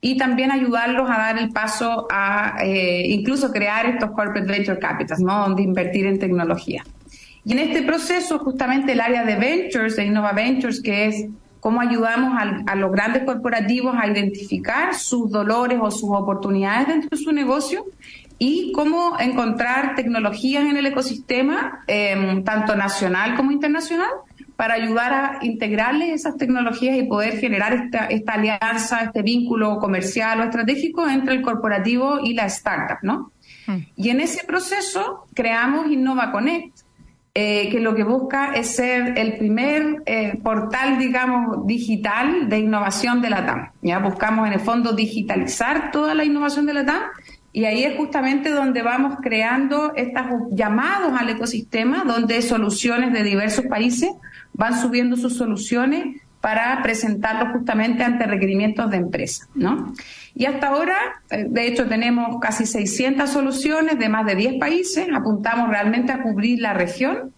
y también ayudarlos a dar el paso a eh, incluso crear estos corporate venture capitals, ¿no? donde invertir en tecnología. Y en este proceso, justamente el área de Ventures, de Innova Ventures, que es cómo ayudamos a, a, los grandes corporativos a identificar sus dolores o sus oportunidades dentro de su negocio y cómo encontrar tecnologías en el ecosistema, eh, tanto nacional como internacional, para ayudar a integrarles esas tecnologías y poder generar esta, esta alianza, este vínculo comercial o estratégico entre el corporativo y la startup, ¿no? Mm. Y en ese proceso creamos Innova Connect, eh, que lo que busca es ser el primer eh, portal, digamos, digital de innovación de la TAM. Ya buscamos en el fondo digitalizar toda la innovación de la TAM y ahí es justamente donde vamos creando estos llamados al ecosistema, donde soluciones de diversos países van subiendo sus soluciones para presentarlos justamente ante requerimientos de empresas, ¿no? Y hasta ahora, eh, de hecho, tenemos casi 600 soluciones de más de 10 países, apuntamos realmente a cubrir la región.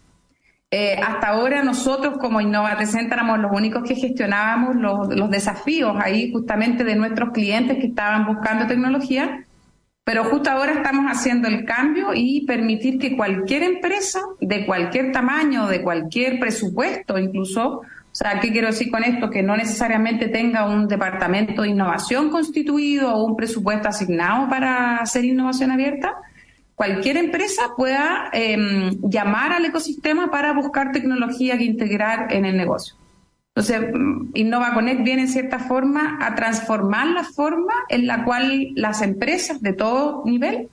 Eh, hasta ahora nosotros como Innova Center éramos los únicos que gestionábamos los, desafíos ahí justamente de nuestros clientes que estaban buscando tecnología, pero justo ahora estamos haciendo el cambio y permitir que cualquier empresa de cualquier tamaño, de cualquier presupuesto incluso, sea, ¿qué quiero decir con esto? Que no necesariamente tenga un departamento de innovación constituido o un presupuesto asignado para hacer innovación abierta. Cualquier empresa pueda em, llamar al ecosistema para buscar tecnología que integrar en el negocio. Entonces, mm, Innova Connect viene en cierta forma a transformar la forma en la cual las empresas de todo nivel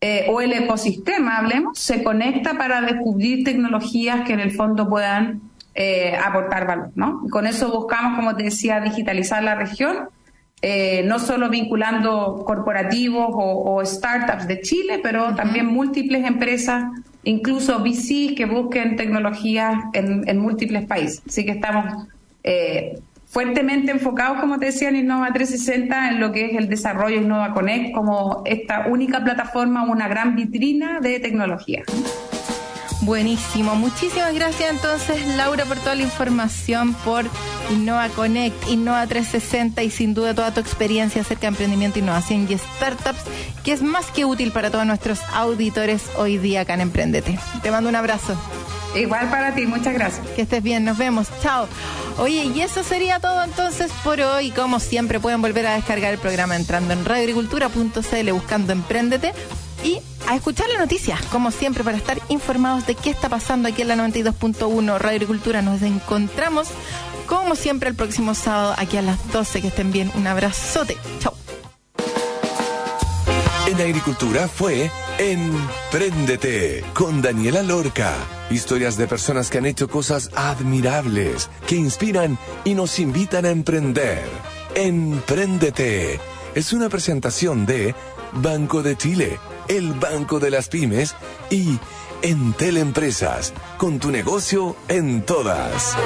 eh, o el ecosistema, hablemos, se conecta para descubrir tecnologías que en el fondo puedan eh, aportar valor, ¿no? Con eso buscamos, como te decía, digitalizar la región, eh, no solo vinculando corporativos o, o startups de Chile, pero también múltiples empresas, incluso VCs que busquen tecnologías en, en múltiples países. Así que estamos eh, fuertemente enfocados, como te decía, en Innova 360, en lo que es el desarrollo de Innova Connect como esta única plataforma, una gran vitrina de tecnología. Buenísimo. Muchísimas gracias entonces, Laura, por toda la información, por Innova Connect, Innova 360 y sin duda toda tu experiencia acerca de emprendimiento, innovación y startups, que es más que útil para todos nuestros auditores hoy día acá en Emprendete. Te mando un abrazo. Igual para ti, muchas gracias. Que estés bien, nos vemos. Chao. Oye, y eso sería todo entonces por hoy. Como siempre, pueden volver a descargar el programa entrando en radioagricultura.cl buscando Emprendete y a escuchar la noticia, como siempre, para estar informados de qué está pasando aquí en la 92.1 Radio Agricultura. Nos encontramos, como siempre, el próximo sábado aquí a las 12. Que estén bien. Un abrazote. Chao. En Agricultura fue Empréndete con Daniela Lorca. Historias de personas que han hecho cosas admirables, que inspiran y nos invitan a emprender. Empréndete es una presentación de Banco de Chile, el Banco de las Pymes y Entel Empresas, con tu negocio en todas.